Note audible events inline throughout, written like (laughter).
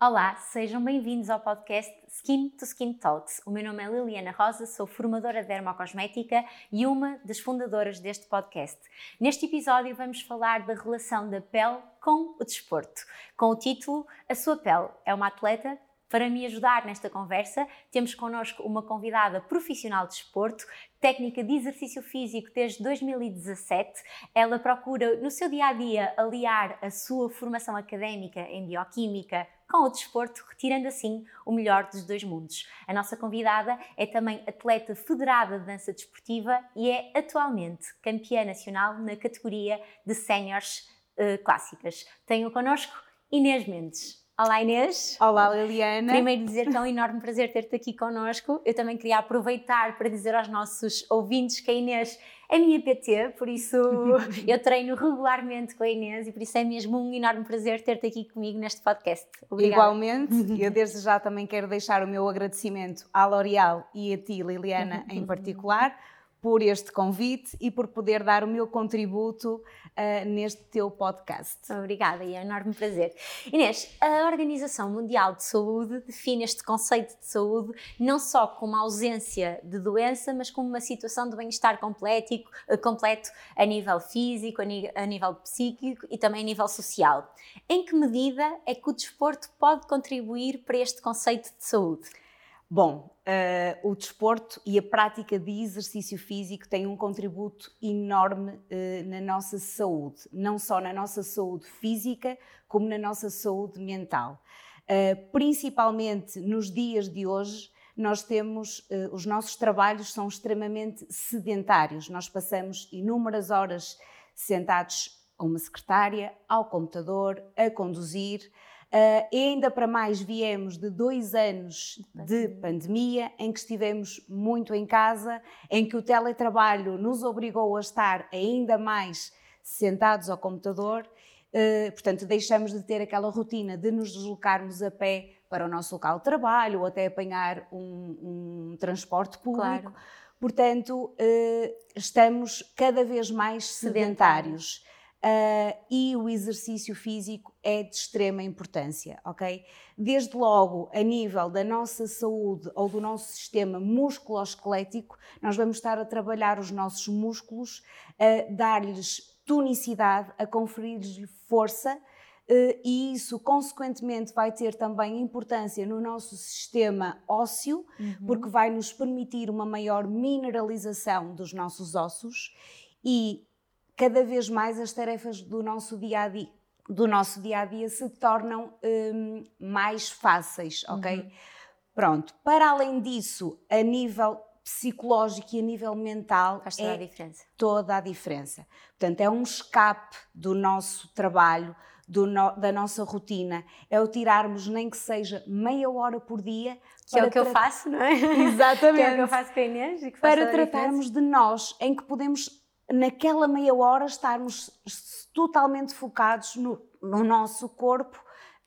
Olá, sejam bem-vindos ao podcast Skin to Skin Talks. O meu nome é Liliana Rosa, sou formadora de dermocosmética e uma das fundadoras deste podcast. Neste episódio vamos falar da relação da pele com o desporto, com o título A Sua Pele é uma atleta para me ajudar nesta conversa, temos connosco uma convidada profissional de desporto, técnica de exercício físico desde 2017. Ela procura, no seu dia a dia, aliar a sua formação académica em bioquímica com o desporto, retirando assim o melhor dos dois mundos. A nossa convidada é também atleta federada de dança desportiva e é atualmente campeã nacional na categoria de séniores uh, clássicas. Tenho connosco Inês Mendes. Olá Inês. Olá Liliana. Primeiro dizer que é um enorme prazer ter-te aqui connosco. Eu também queria aproveitar para dizer aos nossos ouvintes que a Inês é minha PT, por isso (laughs) eu treino regularmente com a Inês e por isso é mesmo um enorme prazer ter-te aqui comigo neste podcast. Obrigada. Igualmente, (laughs) eu desde já também quero deixar o meu agradecimento à L'Oréal e a ti Liliana (laughs) em particular por este convite e por poder dar o meu contributo uh, neste teu podcast. Obrigada e é um enorme prazer. Inês, a Organização Mundial de Saúde define este conceito de saúde não só como ausência de doença, mas como uma situação de bem-estar completo, completo a nível físico, a nível psíquico e também a nível social. Em que medida é que o desporto pode contribuir para este conceito de saúde? Bom, uh, o desporto e a prática de exercício físico têm um contributo enorme uh, na nossa saúde, não só na nossa saúde física, como na nossa saúde mental. Uh, principalmente nos dias de hoje, nós temos, os nossos trabalhos são extremamente sedentários, nós passamos inúmeras horas sentados a uma secretária, ao computador, a conduzir. Uh, e ainda para mais viemos de dois anos de pandemia, em que estivemos muito em casa, em que o teletrabalho nos obrigou a estar ainda mais sentados ao computador. Uh, portanto, deixamos de ter aquela rotina de nos deslocarmos a pé para o nosso local de trabalho ou até apanhar um, um transporte público. Claro. Portanto, uh, estamos cada vez mais sedentários. sedentários. Uh, e o exercício físico é de extrema importância, ok? Desde logo, a nível da nossa saúde ou do nosso sistema musculoesquelético, nós vamos estar a trabalhar os nossos músculos, a dar-lhes tonicidade, a conferir-lhes força, uh, e isso, consequentemente, vai ter também importância no nosso sistema ósseo, uhum. porque vai nos permitir uma maior mineralização dos nossos ossos e cada vez mais as tarefas do nosso dia a dia, do nosso dia a dia se tornam um, mais fáceis, ok? Uhum. Pronto. Para além disso, a nível psicológico e a nível mental Faz toda é a diferença. toda a diferença. Portanto, é um escape do nosso trabalho, do no, da nossa rotina. É o tirarmos nem que seja meia hora por dia. Que é o que eu faço, não é? (laughs) Exatamente. que é o que eu faço com a Inês. E que para tratarmos de nós, em que podemos naquela meia hora estarmos totalmente focados no, no nosso corpo,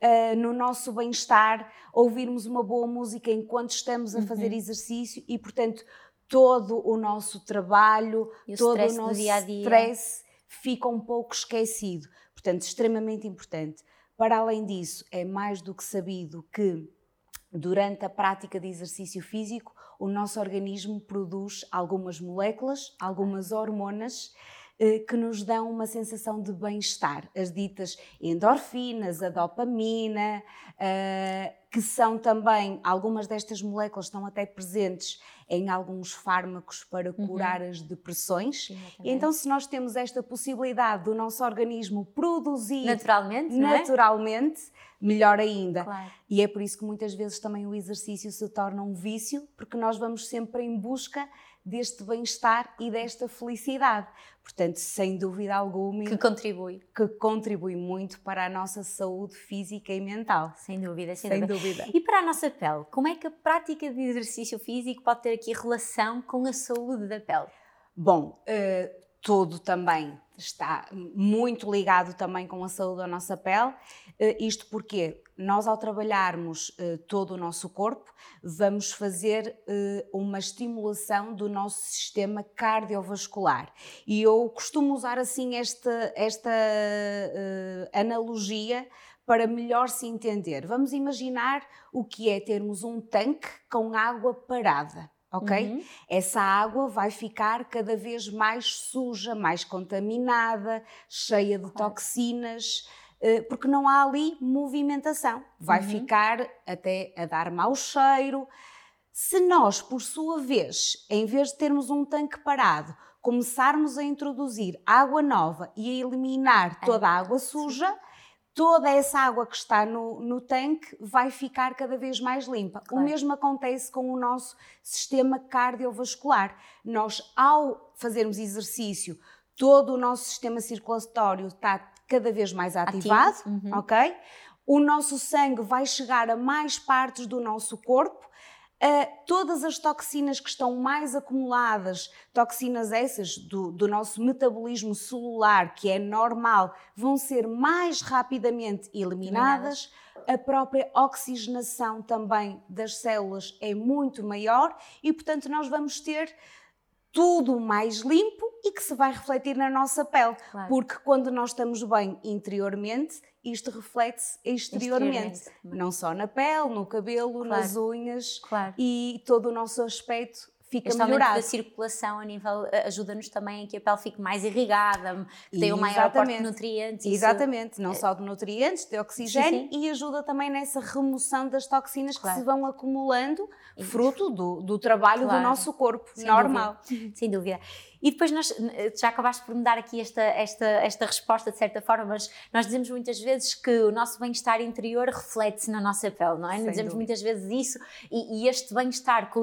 uh, no nosso bem-estar, ouvirmos uma boa música enquanto estamos a uhum. fazer exercício e, portanto, todo o nosso trabalho, o todo o nosso dia -dia. stress fica um pouco esquecido. Portanto, extremamente importante. Para além disso, é mais do que sabido que durante a prática de exercício físico, o nosso organismo produz algumas moléculas, algumas hormonas eh, que nos dão uma sensação de bem-estar. As ditas endorfinas, a dopamina, eh, que são também, algumas destas moléculas estão até presentes em alguns fármacos para uhum. curar uhum. as depressões. Então, se nós temos esta possibilidade do nosso organismo produzir naturalmente, naturalmente é? melhor ainda. Claro. E é por isso que muitas vezes também o exercício se torna um vício, porque nós vamos sempre em busca deste bem-estar e desta felicidade. Portanto, sem dúvida alguma. Que contribui. Que contribui muito para a nossa saúde física e mental. Sem dúvida, sem, sem dúvida. dúvida. E para a nossa pele, como é que a prática de exercício físico pode ter aqui relação com a saúde da pele? Bom, uh, tudo também está muito ligado também com a saúde da nossa pele. Eh, isto porque nós, ao trabalharmos eh, todo o nosso corpo, vamos fazer eh, uma estimulação do nosso sistema cardiovascular. E eu costumo usar assim esta, esta analogia para melhor se entender. Vamos imaginar o que é termos um tanque com água parada. Ok? Uhum. Essa água vai ficar cada vez mais suja, mais contaminada, cheia de claro. toxinas, eh, porque não há ali movimentação. Vai uhum. ficar até a dar mau cheiro. Se nós, por sua vez, em vez de termos um tanque parado, começarmos a introduzir água nova e a eliminar toda a água suja, toda essa água que está no, no tanque vai ficar cada vez mais limpa. Claro. O mesmo acontece com o nosso sistema cardiovascular. Nós, ao fazermos exercício, todo o nosso sistema circulatório está cada vez mais ativado, uhum. ok? O nosso sangue vai chegar a mais partes do nosso corpo Uh, todas as toxinas que estão mais acumuladas, toxinas essas do, do, nosso metabolismo celular, que é normal, vão ser mais rapidamente eliminadas. eliminadas. A própria oxigenação também das células é muito maior e, portanto, nós vamos ter tudo mais limpo e que se vai refletir na nossa pele. Claro. Porque quando nós estamos bem interiormente, isto reflete-se exteriormente. exteriormente. Não só na pele, no cabelo, claro. nas unhas claro. e todo o nosso aspecto fica este melhorado. da circulação a nível eh, ajuda-nos também a que a pele fique mais irrigada, que tenha um maior aporte de nutrientes. Exatamente, isso... não só de nutrientes, de oxigênio sim, sim. e ajuda também nessa remoção das toxinas claro. que se vão acumulando, fruto do, do trabalho claro. do nosso corpo Sem normal. Dúvida. Sem dúvida. E depois nós, já acabaste por me dar aqui esta, esta, esta resposta de certa forma, mas nós dizemos muitas vezes que o nosso bem-estar interior reflete-se na nossa pele, não é? Sem dizemos dúvida. muitas vezes isso e, e este bem-estar que,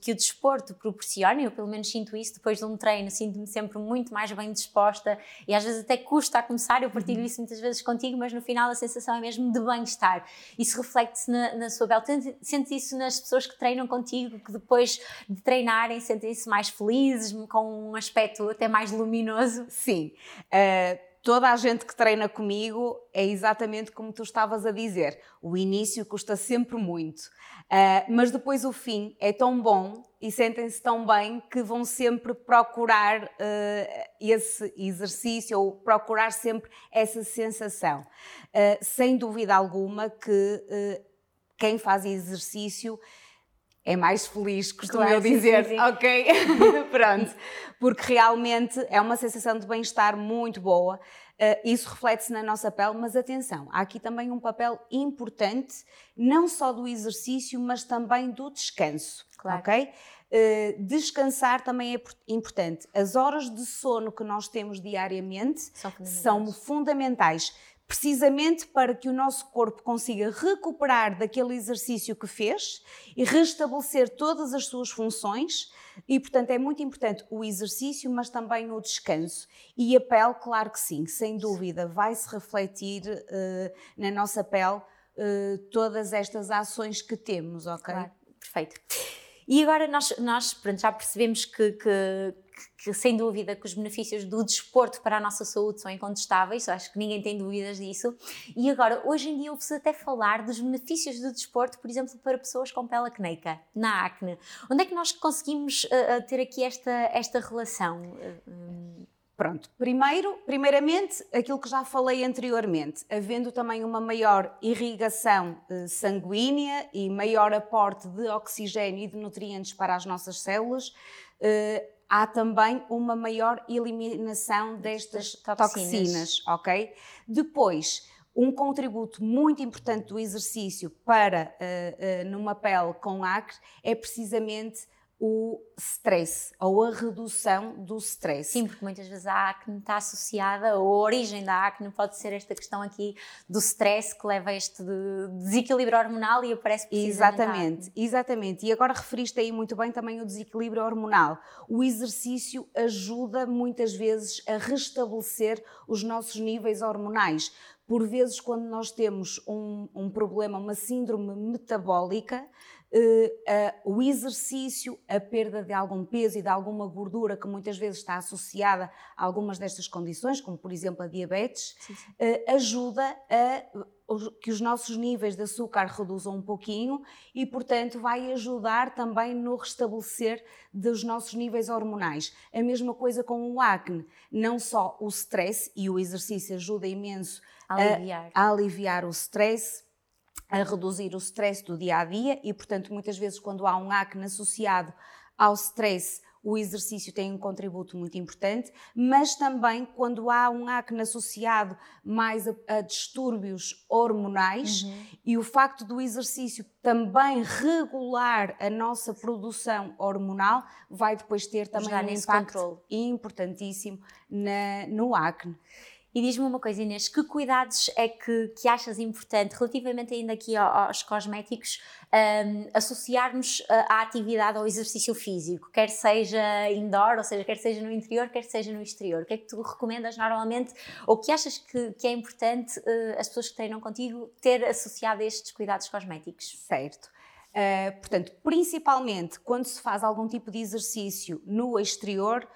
que o, desporto proporciona, eu pelo menos sinto isso depois de um treino, sinto-me sempre muito mais bem disposta e às vezes até custa a começar, eu partilho uhum. isso muitas vezes contigo, mas no final a sensação é mesmo de bem-estar. Isso reflete-se na, na, sua pele. Sentes isso nas pessoas que treinam contigo, que depois de treinarem sentem-se mais felizes, com um aspecto até mais luminoso? Sim. Uh, toda a gente que treina comigo é exatamente como tu estavas a dizer. O início custa sempre muito, uh, mas depois o fim é tão bom e sentem-se tão bem que vão sempre procurar uh, esse exercício ou procurar sempre essa sensação. Uh, sem dúvida alguma que quem faz exercício é mais feliz, costumo claro, eu dizer, sim, sim. ok? (laughs) Pronto, porque realmente é uma sensação de bem-estar muito boa. Uh, isso reflete-se na nossa pele, mas atenção, há aqui também um papel importante, não só do exercício, mas também do descanso, claro. ok? Uh, descansar também é importante. As horas de sono que nós temos diariamente são fundamentais. São fundamentais precisamente para que o nosso corpo consiga recuperar daquele exercício que fez e restabelecer todas as suas funções. E, portanto, é muito importante o exercício, mas também o descanso. E a pele, claro que sim, sem dúvida, vai se refletir uh, na nossa pele uh, todas estas ações que temos, ok? Claro, perfeito. E agora nós, nós pronto, já percebemos que, que, que, sem dúvida que os benefícios do desporto para a nossa saúde são incontestáveis, acho que ninguém tem dúvidas disso. E agora, hoje em dia, ouve-se até falar dos benefícios do desporto, por exemplo, para pessoas com pele acneica, na acne. Onde é que nós conseguimos uh, ter aqui esta, esta relação? Uh, Pronto, primeiro, primeiramente, aquilo que já falei anteriormente, havendo também uma maior irrigação eh, sanguínea e maior aporte de oxigênio e de nutrientes para as nossas células, há também uma maior eliminação destas toxinas. toxinas, ok? Depois, um contributo muito importante do exercício para uh, uh, numa pele com acne é precisamente o stress ou a redução do stress. Sim, porque muitas vezes a acne está associada, a origem da acne pode ser esta questão aqui do stress que leva a este desequilíbrio hormonal e aparece Exatamente, exatamente. E agora referiste aí muito bem também o desequilíbrio hormonal. O exercício ajuda muitas vezes a restabelecer os nossos níveis hormonais. Por vezes, quando nós temos um, um problema, uma síndrome metabólica, o exercício, a perda de algum peso e de alguma gordura que muitas vezes está associada a algumas destas condições, como por exemplo a diabetes, sim, sim. Uh, ajuda a que os nossos níveis de açúcar reduzam um pouquinho e, portanto, vai ajudar também no restabelecer dos nossos níveis hormonais. A mesma coisa com o acne, não só o stress, e o exercício ajuda imenso aliviar. A, a aliviar o stress, a reduzir o stress do dia a dia e, portanto, muitas vezes quando há um acne associado ao stress, o exercício tem um contributo muito importante, mas também quando há um acne associado mais a, a distúrbios hormonais uhum. e o facto do exercício também regular a nossa produção hormonal vai depois ter também um impacto controle. importantíssimo na, no acne. E diz-me uma coisa, Inês, que cuidados é que, que achas importante, relativamente ainda aqui aos cosméticos, um, associarmos à atividade, ao exercício físico, quer seja indoor, ou seja, quer seja no interior, quer seja no exterior? O que é que tu recomendas normalmente, ou que achas que, que é importante uh, as pessoas que treinam contigo ter associado estes cuidados cosméticos? Certo. Uh, portanto, principalmente quando se faz algum tipo de exercício no exterior,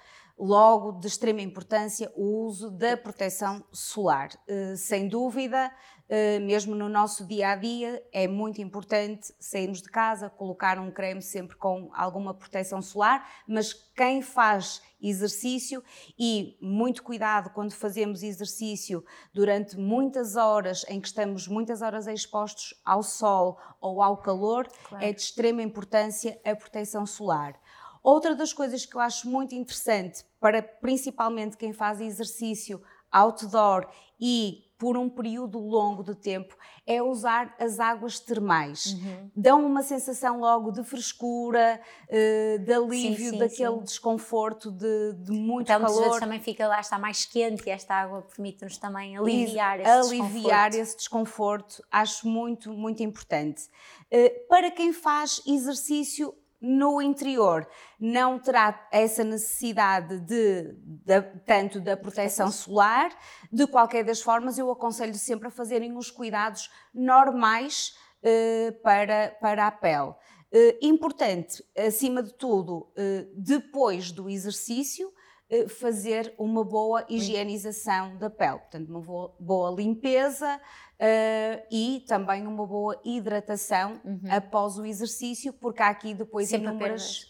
Logo, de extrema importância, o uso da proteção solar. Eh, sem dúvida, eh, mesmo no nosso dia a dia, é muito importante sairmos de casa, colocar um creme sempre com alguma proteção solar, mas quem faz exercício e muito cuidado quando fazemos exercício durante muitas horas em que estamos muitas horas expostos ao sol ou ao calor, claro. é de extrema importância a proteção solar. Outra das coisas que eu acho muito interessante para principalmente quem faz exercício outdoor e por um período longo de tempo é usar as águas termais. Uhum. Dão uma sensação logo de frescura, uh, de alívio sim, sim, daquele sim. desconforto de, de muito então, calor. Então, também fica lá, está mais quente e esta água permite-nos também aliviar esse aliviar desconforto. esse desconforto. Acho muito, muito importante. Uh, para quem faz exercício no interior não terá essa necessidade de, de, tanto da proteção solar, de qualquer das formas, eu aconselho sempre a fazerem os cuidados normais eh, para, para a pele. Eh, importante, acima de tudo, eh, depois do exercício, fazer uma boa higienização da pele, portanto, uma boa, boa limpeza, Uh, e também uma boa hidratação uhum. após o exercício, porque há aqui depois Sempre inúmeras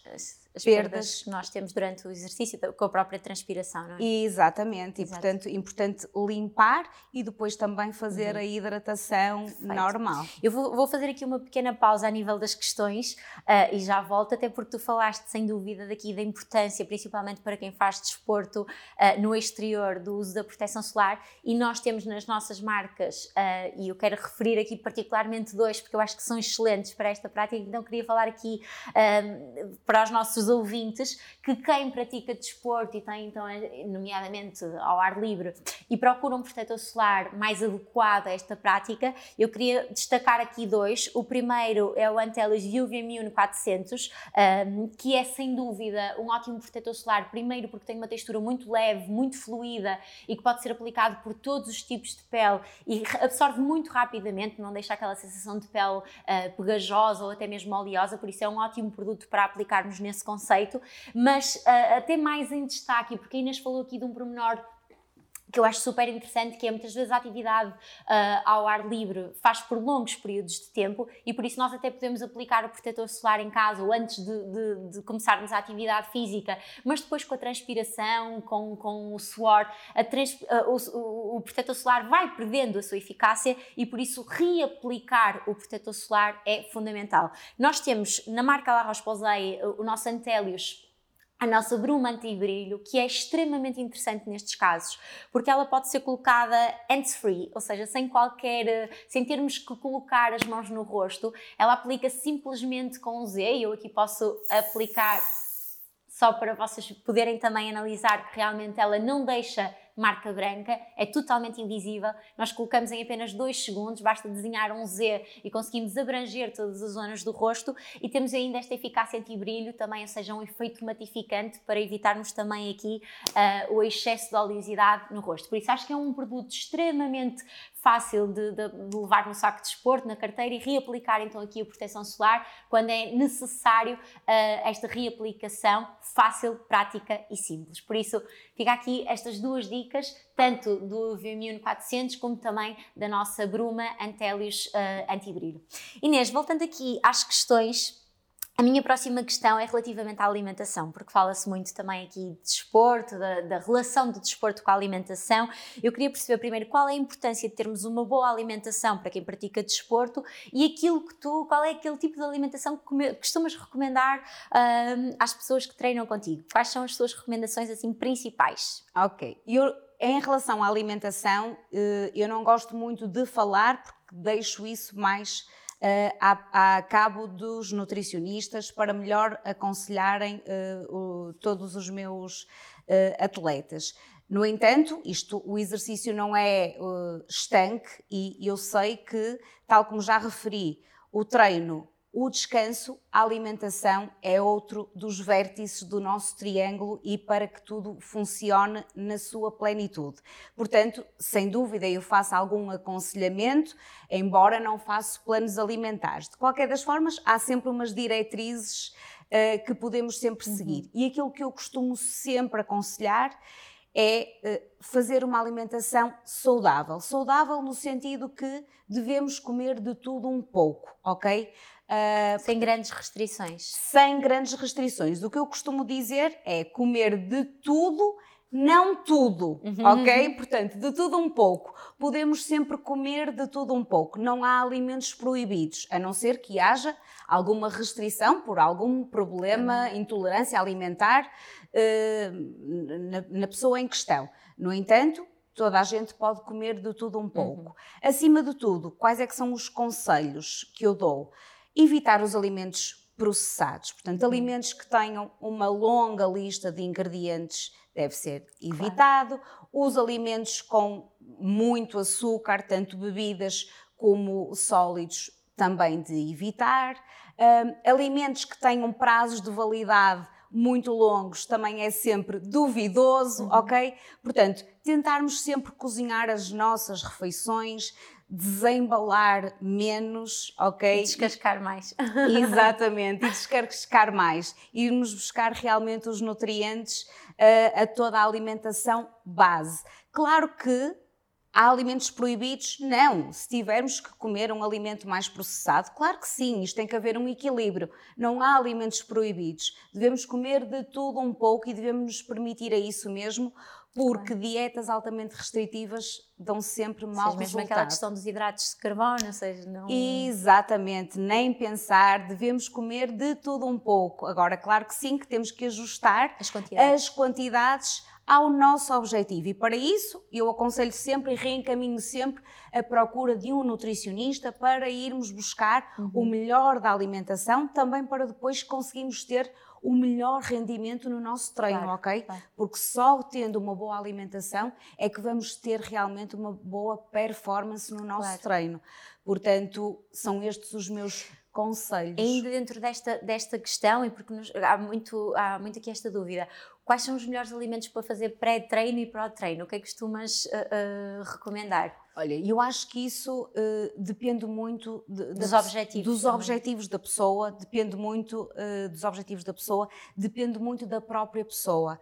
as perdas. perdas que nós temos durante o exercício com a própria transpiração, não é? Exatamente, e portanto importante limpar e depois também fazer uhum. a hidratação Perfeito. normal. Eu vou, vou, fazer aqui uma pequena pausa a nível das questões uh, e já volto, até porque tu falaste sem dúvida daqui da importância, principalmente para quem faz desporto uh, no exterior, do uso da proteção solar e nós temos nas nossas marcas, uh, e eu quero referir aqui particularmente dois, porque eu acho que são excelentes para esta prática, então queria falar aqui para os nossos ouvintes que quem pratica desporto e tem, então, nomeadamente ao ar livre, e procura um protetor solar mais adequado a esta prática, eu queria destacar aqui dois. O primeiro é o Antelis UV Immune 400, um, que é sem dúvida um ótimo protetor solar, primeiro porque tem uma textura muito leve, muito fluida e que pode ser aplicado por todos os tipos de pele e absorve muito rapidamente, não deixa aquela sensação de pele uh, pegajosa ou até mesmo oleosa, por isso é um ótimo produto para aplicarmos nesse conceito, mas uh, até mais em destaque, porque a Inês falou aqui de um pormenor que eu acho super interessante, que é muitas vezes a atividade uh, ao ar livre faz por longos períodos de tempo e por isso nós até podemos aplicar o protetor solar em casa ou antes de, de, de começarmos a atividade física, mas depois com a transpiração, com, com o suor, trans, uh, o, o, protetor solar vai perdendo a sua eficácia e por isso reaplicar o protetor solar é fundamental. Nós temos na marca La Roche-Posay o nosso Antélios a nossa bruma anti-brilho, que é extremamente interessante nestes casos, porque ela pode ser colocada hands-free, ou seja, sem qualquer, sem termos que colocar as mãos no rosto, ela aplica simplesmente com o Z, e eu aqui posso aplicar só para vocês poderem também analisar que realmente ela não deixa marca branca, é totalmente invisível. Nós colocamos em apenas dois segundos, basta desenhar um Z e conseguimos abranger todas as zonas do rosto e temos ainda esta eficácia anti-brilho também, ou seja, um efeito matificante para evitarmos também aqui uh, o excesso de oleosidade no rosto. Por isso acho que é um produto extremamente fácil de, de, de, levar no saco de esporte, na carteira e reaplicar então aqui a proteção solar quando é necessário uh, esta reaplicação fácil, prática e simples. Por isso, fica aqui estas duas dicas, tanto do Vimune 400 como também da nossa Bruma Antelius uh, Antibrilho. Inês, voltando aqui às questões a minha próxima questão é relativamente à alimentação, porque fala-se muito também aqui de desporto, da, da, relação do desporto com a alimentação. Eu queria perceber primeiro qual é a importância de termos uma boa alimentação para quem pratica desporto e aquilo que tu, qual é aquele tipo de alimentação que costumas recomendar uh, às pessoas que treinam contigo. Quais são as tuas recomendações assim principais? Ok, eu em relação à alimentação, eh, eu não gosto muito de falar porque deixo isso mais uh, a, a, cabo dos nutricionistas para melhor aconselharem uh, o, todos os meus uh, atletas. No entanto, isto, o exercício não é estanque e eu sei que, tal como já referi, o treino o descanso, a alimentação é outro dos vértices do nosso triângulo e para que tudo funcione na sua plenitude. Portanto, sem dúvida, eu faço algum aconselhamento, embora não faça planos alimentares. De qualquer das formas, há sempre umas diretrizes uh, que podemos sempre uhum. seguir. Uhum. E aquilo que eu costumo sempre aconselhar é uh, fazer uma alimentação saudável. Saudável no sentido que devemos comer de tudo um pouco, ok? Uh, sem grandes restrições. Sem grandes restrições. O que eu costumo dizer é comer de tudo, não tudo, uhum. ok? Portanto, de tudo um pouco. Podemos sempre comer de tudo um pouco. Não há alimentos proibidos, a não ser que haja alguma restrição por algum problema, uhum. intolerância alimentar uh, na, na pessoa em questão. No entanto, toda a gente pode comer de tudo um pouco. Uhum. Acima de tudo, quais é que são os conselhos que eu dou? Evitar os alimentos processados, portanto, uhum. alimentos que tenham uma longa lista de ingredientes deve ser evitado. Claro. Os alimentos com muito açúcar, tanto bebidas como sólidos, também de evitar. Um, alimentos que tenham prazos de validade muito longos também é sempre duvidoso, uhum. ok? Portanto, tentarmos sempre cozinhar as nossas refeições, desembalar menos, ok? E descascar mais. Exatamente, e descascar mais. Irmos buscar realmente os nutrientes uh, a toda a alimentação base. Claro que Há alimentos proibidos? Não. Se tivermos que comer um alimento mais processado, claro que sim, isto tem que haver um equilíbrio. Não há alimentos proibidos. Devemos comer de tudo um pouco e devemos nos permitir a isso mesmo, porque dietas altamente restritivas dão sempre mau seja, mesmo aquela questão dos hidratos de carbono, ou seja, não... Exatamente, nem pensar, devemos comer de tudo um pouco. Agora, claro que sim, que temos que ajustar as quantidades, as quantidades ao nosso objetivo. E para isso, eu aconselho sempre e reencaminho sempre a procura de um nutricionista para irmos buscar uhum. o melhor da alimentação, também para depois conseguirmos ter o melhor rendimento no nosso treino, claro, ok? Claro. Porque só tendo uma boa alimentação é que vamos ter realmente uma boa performance no nosso claro. treino. Portanto, são estes os meus conselhos. Ainda dentro desta, desta questão, e porque nos, há, muito, há muito aqui esta dúvida, quais são os melhores alimentos para fazer pré-treino e pró-treino? O que é que costumas uh, uh, recomendar? Olha, eu acho que isso uh, depende muito de, dos da, objetivos. Dos também. objetivos da pessoa, depende muito dos objetivos da pessoa, depende muito da própria pessoa.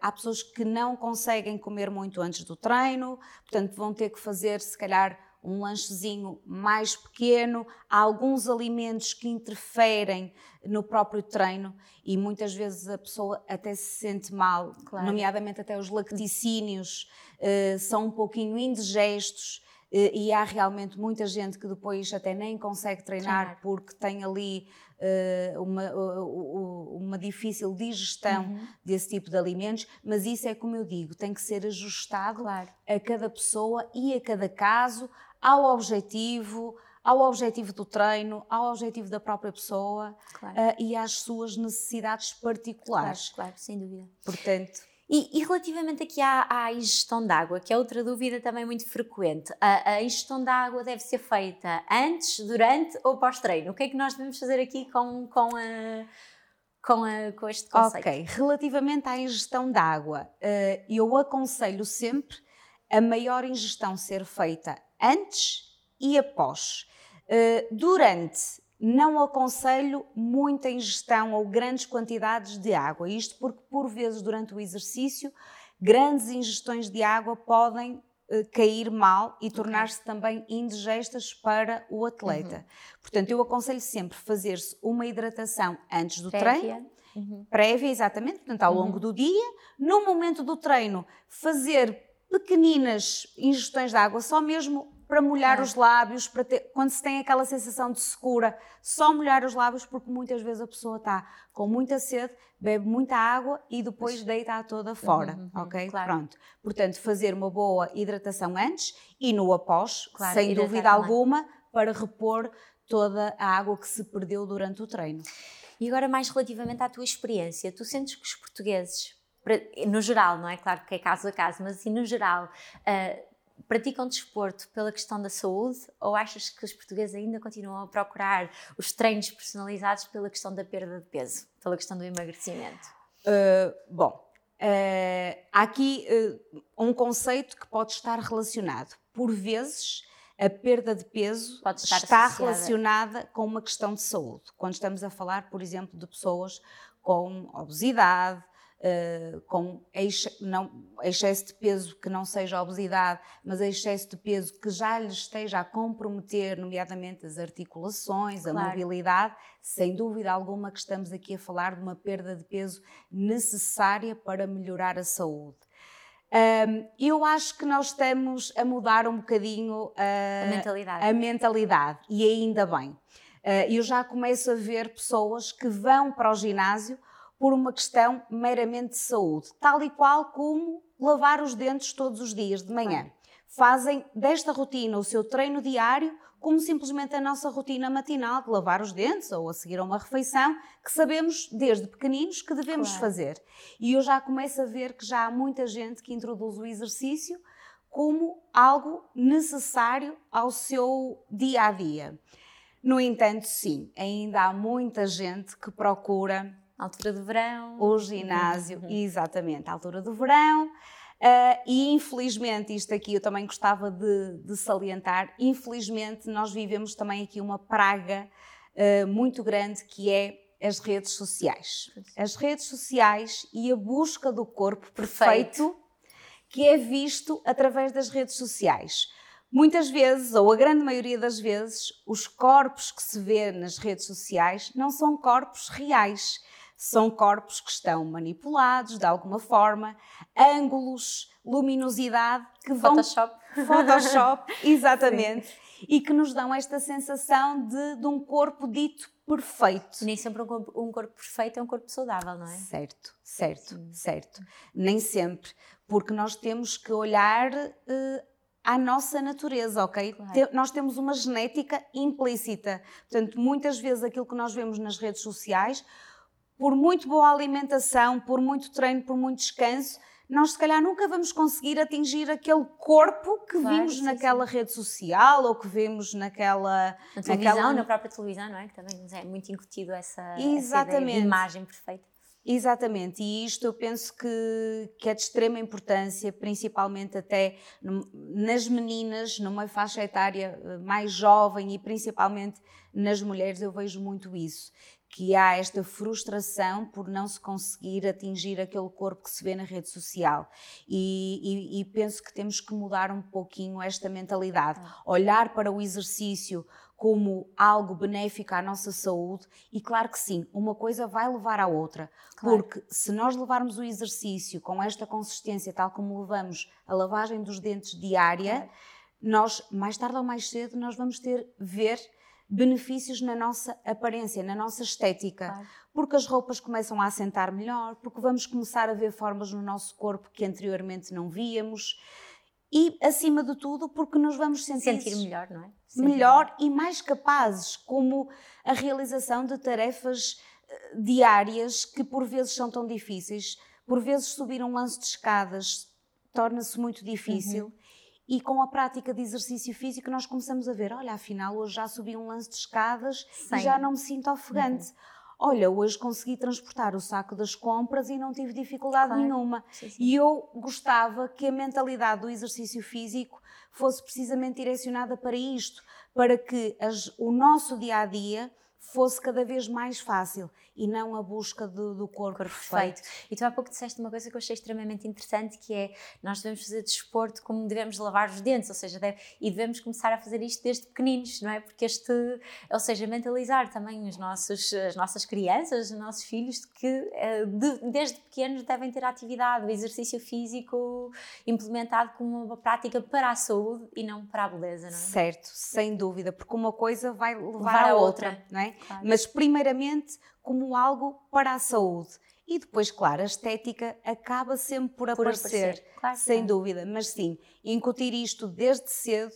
há pessoas que não conseguem comer muito antes do treino, portanto vão ter que fazer, se calhar, um lanchezinho mais pequeno, há alguns alimentos que interferem no próprio treino e muitas vezes a pessoa até se sente mal, claro. nomeadamente até os lacticínios uh, são um pouquinho indigestos uh, e há realmente muita gente que depois até nem consegue treinar claro. porque tem ali uh, uma, uma difícil digestão uhum. desse tipo de alimentos, mas isso é como eu digo, tem que ser ajustado claro. a cada pessoa e a cada caso, ao objetivo, ao objetivo do treino, ao objetivo da própria pessoa claro. uh, e às suas necessidades particulares. Claro, claro, sem dúvida. Portanto. E, e, relativamente aqui à, à, ingestão de água, que é outra dúvida também muito frequente, a, a ingestão de água deve ser feita antes, durante ou pós-treino? O que é que nós devemos fazer aqui com, com, a, com, a, com este conceito? Ok, relativamente à ingestão de água, uh, eu aconselho sempre a maior ingestão ser feita antes e após. Uh, durante não aconselho muita ingestão ou grandes quantidades de água. Isto porque, por vezes, durante o exercício, grandes ingestões de água podem uh, cair mal e tornar-se também indigestas para o atleta. Uhum. Portanto, eu aconselho sempre fazer-se uma hidratação antes do prévia. treino. Uhum. Prévia, exatamente, portanto, ao longo uhum. do dia. No momento do treino, fazer pequeninas ingestões de água, só mesmo para molhar é. os lábios, para ter, quando se tem aquela sensação de secura, só molhar os lábios, porque muitas vezes a pessoa está com muita sede, bebe muita água e depois deita-a toda fora, uhum, uhum, ok? Claro. Pronto. Portanto, fazer uma boa hidratação antes e no após, claro, sem dúvida alguma, para repor toda a água que se perdeu durante o treino. E agora, mais relativamente à tua experiência, tu sentes que os portugueses, no geral, não é? Claro que é caso a caso, mas assim, no geral, uh, praticam desporto pela questão da saúde ou achas que os portugueses ainda continuam a procurar os treinos personalizados pela questão da perda de peso, pela questão do emagrecimento? Uh, bom, uh, há aqui um conceito que pode estar relacionado. Por vezes, a perda de peso está associada. relacionada com uma questão de saúde. Quando estamos a falar, por exemplo, de pessoas com obesidade, uh, com não, excesso de peso que não seja obesidade, mas excesso de peso que já lhe esteja a comprometer, nomeadamente as articulações, claro. a mobilidade, sem dúvida alguma que estamos aqui a falar de uma perda de peso necessária para melhorar a saúde. Um, eu acho que nós estamos a mudar um bocadinho uh, a, mentalidade. a mentalidade, e ainda bem. Uh, eu já começo a ver pessoas que vão para o ginásio por uma questão meramente de saúde, tal e qual como lavar os dentes todos os dias de manhã. Fazem desta rotina o seu treino diário, como simplesmente a nossa rotina matinal de lavar os dentes ou a seguir a uma refeição, que sabemos desde pequeninos que devemos claro. fazer. E eu já começo a ver que já há muita gente que introduz o exercício como algo necessário ao seu dia a dia. No entanto, sim, ainda há muita gente que procura altura do verão. O ginásio, uhum. exatamente, à altura do verão. Uh, e infelizmente, isto aqui eu também gostava de, de, salientar, infelizmente nós vivemos também aqui uma praga uh, muito grande que é as redes sociais. As redes sociais e a busca do corpo perfeito, perfeito. que é visto através das redes sociais. Muitas vezes, ou a grande maioria das vezes, os corpos que se vê nas redes sociais não são corpos reais são corpos que estão manipulados de alguma forma, ângulos, luminosidade que vão. Photoshop. Photoshop, (laughs) exatamente. Sim. E que nos dão esta sensação de, de um corpo dito perfeito. Nem sempre um corpo, um corpo, perfeito é um corpo saudável, não é? Certo, certo, Sim. certo. Nem sempre. Porque nós temos que olhar uh, à nossa natureza, ok? Claro. Te, nós temos uma genética implícita. Portanto, muitas vezes aquilo que nós vemos nas redes sociais por muito boa alimentação, por muito treino, por muito descanso, nós se calhar nunca vamos conseguir atingir aquele corpo que claro, vimos sim, naquela sim. rede social ou que vemos naquela... Na televisão, naquela... na própria televisão, não é? Que também nos é muito incutido essa, Exatamente. essa imagem perfeita. Exatamente, e isto eu penso que, que é de extrema importância, principalmente até nas meninas, numa faixa etária eh, mais jovem e principalmente nas mulheres, eu vejo muito isso que há esta frustração por não se conseguir atingir aquele corpo que se vê na rede social. E, e, e penso que temos que mudar um pouquinho esta mentalidade, olhar para o exercício como algo benéfico à nossa saúde e claro que sim, uma coisa vai levar à outra, claro. porque se nós levarmos o exercício com esta consistência tal como levamos a lavagem dos dentes diária, claro. nós mais tarde ou mais cedo nós vamos ter ver benefícios na nossa aparência, na nossa estética. Claro. Porque as roupas começam a assentar melhor, porque vamos começar a ver formas no nosso corpo que anteriormente não víamos. E, acima de tudo, porque nos vamos sentir, sentir melhor, não é? Sentir melhor, melhor e mais capazes, como a realização de tarefas eh, diárias que por vezes são tão difíceis por vezes subir um lance de escadas torna-se muito difícil. Uhum. E com a prática de exercício físico, nós começamos a ver: olha, afinal, hoje já subi um lance de escadas Sim. e já não me sinto ofegante. Uhum. Olha, hoje consegui transportar o saco das compras e não tive dificuldade claro. nenhuma. Sim, sim. E eu gostava que a mentalidade do exercício físico fosse precisamente direcionada para isto, para que as, o nosso dia a dia fosse cada vez mais fácil e não a busca do, do corpo, corpo perfeito. perfeito. E tu há pouco disseste uma coisa que eu achei extremamente interessante, que é nós devemos fazer desporto como devemos lavar os dentes, ou seja, deve, e devemos começar a fazer isto desde pequeninos, não é? Porque este, ou seja, mentalizar também os nossos, as nossas crianças, os nossos filhos, que eh, de, desde pequenos devem ter atividade, o exercício físico implementado como uma prática para a saúde e não para a beleza, não é? Certo, sem dúvida, porque uma coisa vai levar, levar a outra, outra, não é? Claro. Mas primeiramente como algo para a saúde. E depois, claro, a estética acaba sempre por, por aparecer, aparecer. Claro, sem dúvida. Mas sim, incutir isto desde cedo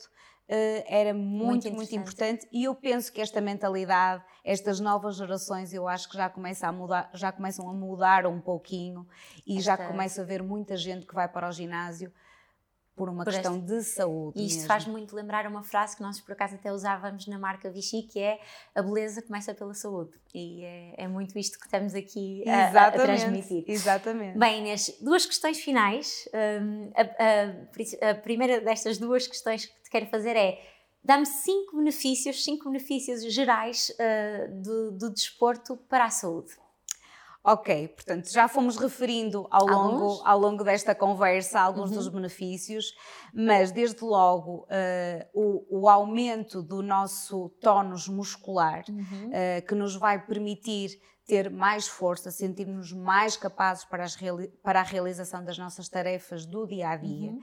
uh, era muito, muito, muito, importante. E eu penso que esta mentalidade, estas novas gerações, eu acho que já, começa a mudar, já começam a mudar um pouquinho e esta... já começa a ver muita gente que vai para o ginásio por uma por questão este... de saúde. E isto faz muito lembrar uma frase que nós por acaso até usávamos na marca Vichy, que é a beleza começa pela saúde. E é, é muito isto que estamos aqui a, a, transmitir. Exatamente. Bem, Inês, duas questões finais. Um, a, a, primeira destas duas questões que te quero fazer é dá-me cinco benefícios, cinco benefícios gerais uh, do, do desporto para a saúde. Ok, portanto, já fomos referindo ao longo, ao longo desta conversa alguns uhum. dos benefícios, mas desde logo uh, o, o, aumento do nosso tónus muscular, uhum. uh, que nos vai permitir ter mais força, sentirmos mais capazes para, para a realização das nossas tarefas do dia a dia. Uhum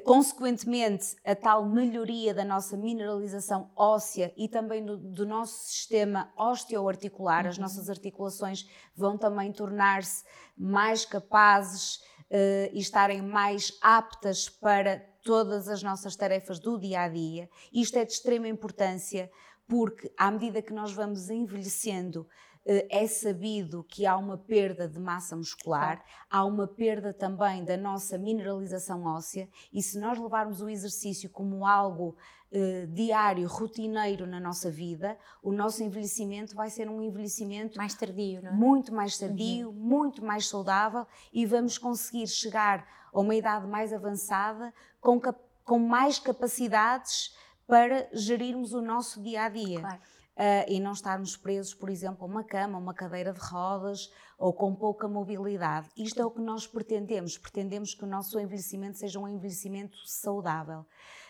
Consequentemente, a tal melhoria da nossa mineralização óssea e também do, do nosso sistema osteoarticular, uhum. as nossas articulações vão também tornar-se mais capazes uh, e estarem mais aptas para todas as nossas tarefas do dia a dia. Isto é de extrema importância porque, à medida que nós vamos envelhecendo, é sabido que há uma perda de massa muscular, há uma perda também da nossa mineralização óssea, e se nós levarmos o exercício como algo eh, diário, rotineiro na nossa vida, o nosso envelhecimento vai ser um envelhecimento mais tardio, é? muito mais tardio, uhum. muito mais saudável, e vamos conseguir chegar a uma idade mais avançada com, com mais capacidades para gerirmos o nosso dia a dia. Claro uh, e não estarmos presos, por exemplo, a uma cama, uma cadeira de rodas ou com pouca mobilidade. Isto é o que nós pretendemos. Pretendemos que o nosso envelhecimento seja um envelhecimento saudável.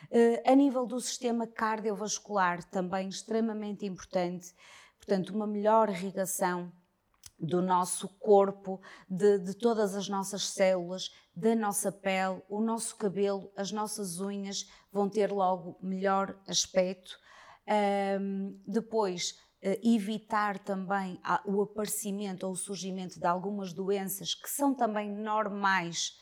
Uh, a nível do sistema cardiovascular, também extremamente importante, portanto, uma melhor irrigação do nosso corpo, de, de, todas as nossas células, da nossa pele, o nosso cabelo, as nossas unhas vão ter logo melhor aspecto. Um, depois, uh, evitar também o aparecimento ou o surgimento de algumas doenças que são também normais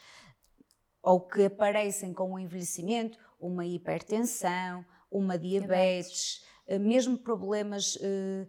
ou que aparecem com o envelhecimento, uma hipertensão, uma diabetes, diabetes. Uh, mesmo problemas uh,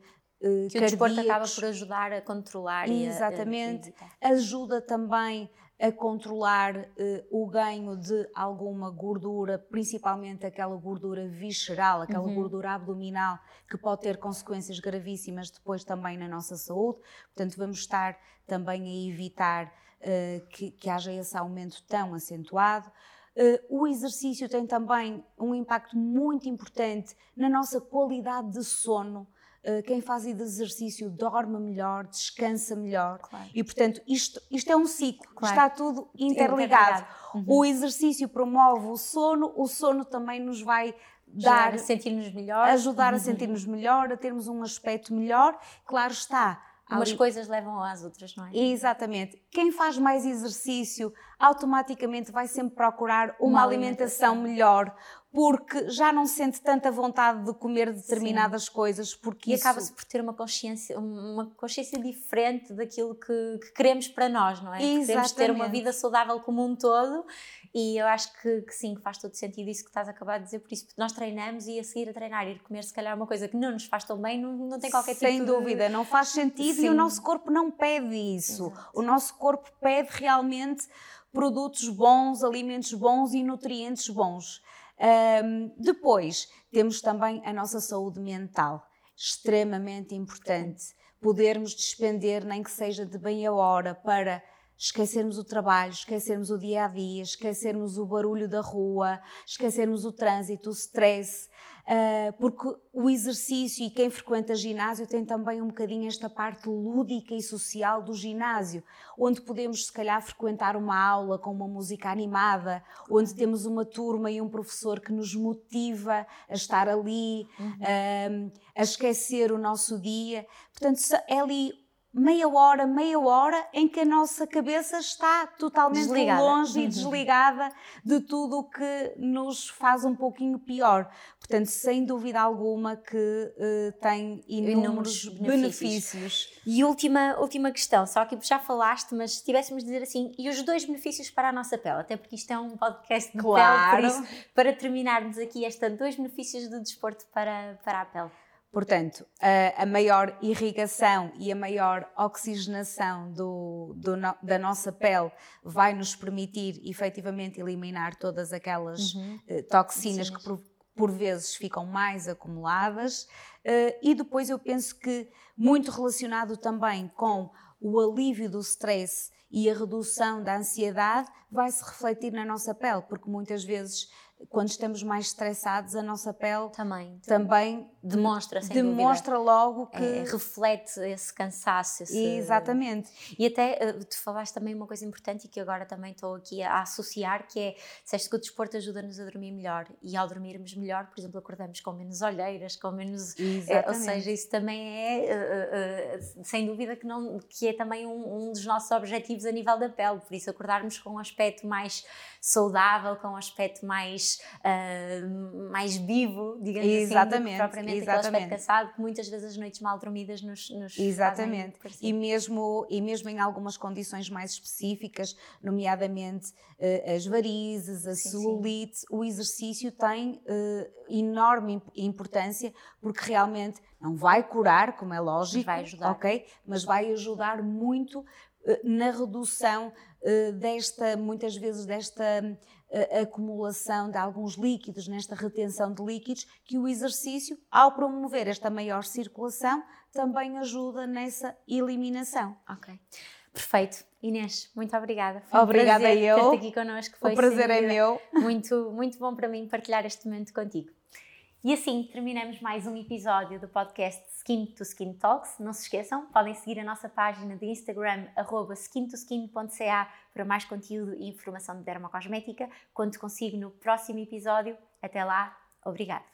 que o desporto acaba por ajudar a controlar Exatamente. A, a ajuda também a controlar uh, o ganho de alguma gordura, principalmente aquela gordura visceral, aquela uhum. gordura abdominal, que pode ter consequências gravíssimas depois também na nossa saúde. Portanto, vamos estar também a evitar uh, que, que haja esse aumento tão acentuado. Uh, o exercício tem também um impacto muito importante na nossa qualidade de sono. Eh, quem faz exercício dorme melhor, descansa melhor. Claro. E, portanto, isto, isto é um ciclo, claro. está tudo interligado. Uhum. O exercício promove o sono, o sono também nos vai dar. sentir-nos melhor. Ajudar uhum. a sentir-nos melhor, a termos um aspecto melhor. Claro está. Umas ali... coisas levam às outras, não é? Exatamente. Quem faz mais exercício automaticamente vai sempre procurar uma, uma alimentação, alimentação melhor, porque já não sente tanta vontade de comer determinadas Sim. coisas porque e isso... acaba-se por ter uma consciência uma consciência diferente daquilo que, que queremos para nós não é Exatamente. queremos ter uma vida saudável como um todo e eu acho que, que, sim, que faz todo sentido isso que estás a acabar de dizer, por isso nós treinamos e a seguir a treinar, ir comer se calhar uma coisa que não nos faz tão bem, não, não tem qualquer Sem tipo de... Sem dúvida, não faz sentido sim. e o nosso corpo não pede isso. Exato. O nosso corpo pede realmente produtos bons, alimentos bons e nutrientes bons. Um, depois, temos também a nossa saúde mental, extremamente importante. Podermos despender, nem que seja de bem a hora, para esquecermos o trabalho, esquecermos o dia a dia, esquecermos o barulho da rua, esquecermos o trânsito, o stress, porque o exercício e quem frequenta ginásio tem também um bocadinho esta parte lúdica e social do ginásio, onde podemos se calhar frequentar uma aula com uma música animada, onde temos uma turma e um professor que nos motiva a estar ali, uhum. uh, a esquecer o nosso dia. Portanto, é ali meia hora, meia hora em que a nossa cabeça está totalmente desligada. longe uhum. e desligada de tudo o que nos faz um pouquinho pior. Portanto, sem dúvida alguma que uh, tem inúmeros, inúmeros benefícios. benefícios. E última, última questão, só que já falaste, mas se tivéssemos de dizer assim, e os dois benefícios para a nossa pele, até porque isto é um podcast de claro. pele, por isso, para terminarmos aqui esta dois benefícios do desporto para, para a pele. Portanto, a, a, maior irrigação e a maior oxigenação do, do no, da nossa pele vai nos permitir efetivamente eliminar todas aquelas uhum. uh, toxinas que por, por, vezes ficam mais acumuladas. Uh, e depois eu penso que, muito relacionado também com o alívio do stress e a redução da ansiedade, vai se refletir na nossa pele, porque muitas vezes quando estamos mais estressados, a nossa pele também, também demonstra, demonstra logo que é, reflete esse cansaço. Esse... Exatamente. E até eh, tu falaste também uma coisa importante e que agora também estou aqui a associar, que é disseste que o desporto ajuda-nos a dormir melhor e ao dormirmos melhor, por exemplo, acordamos com menos olheiras, com menos. Exatamente. Eh, ou seja, isso também é, eh, sem dúvida, que, não, que é também um, um dos nossos objetivos a nível da pele, por isso acordarmos com um aspecto mais saudável, com um aspecto mais uh, mais vivo, digamos exatamente, assim, propriamente exatamente. aquele aspecto cansado que muitas vezes as noites mal dormidas nos, nos Exatamente, e mesmo, e mesmo em algumas condições mais específicas, nomeadamente uh, as varizes, a sim, celulite, sim. o exercício tem uh, enorme importância porque realmente não vai curar, como é lógico, mas vai ajudar, ok? Mas vai ajudar muito na redução desta, muitas vezes, desta acumulação de alguns líquidos, nesta retenção de líquidos, que o exercício, ao promover esta maior circulação, também ajuda nessa eliminação. Ok. Perfeito. Inês, muito obrigada. Foi obrigada um eu. Ter aqui connosco. Foi o prazer é meu. Muito, muito bom para mim partilhar este momento contigo. E assim terminamos mais um episódio do podcast Skin to Skin Talks. Não se esqueçam, podem seguir a nossa página de Instagram, skintoskin.ca, para mais conteúdo e informação de dermocosmética. Conto consigo no próximo episódio. Até lá, obrigado.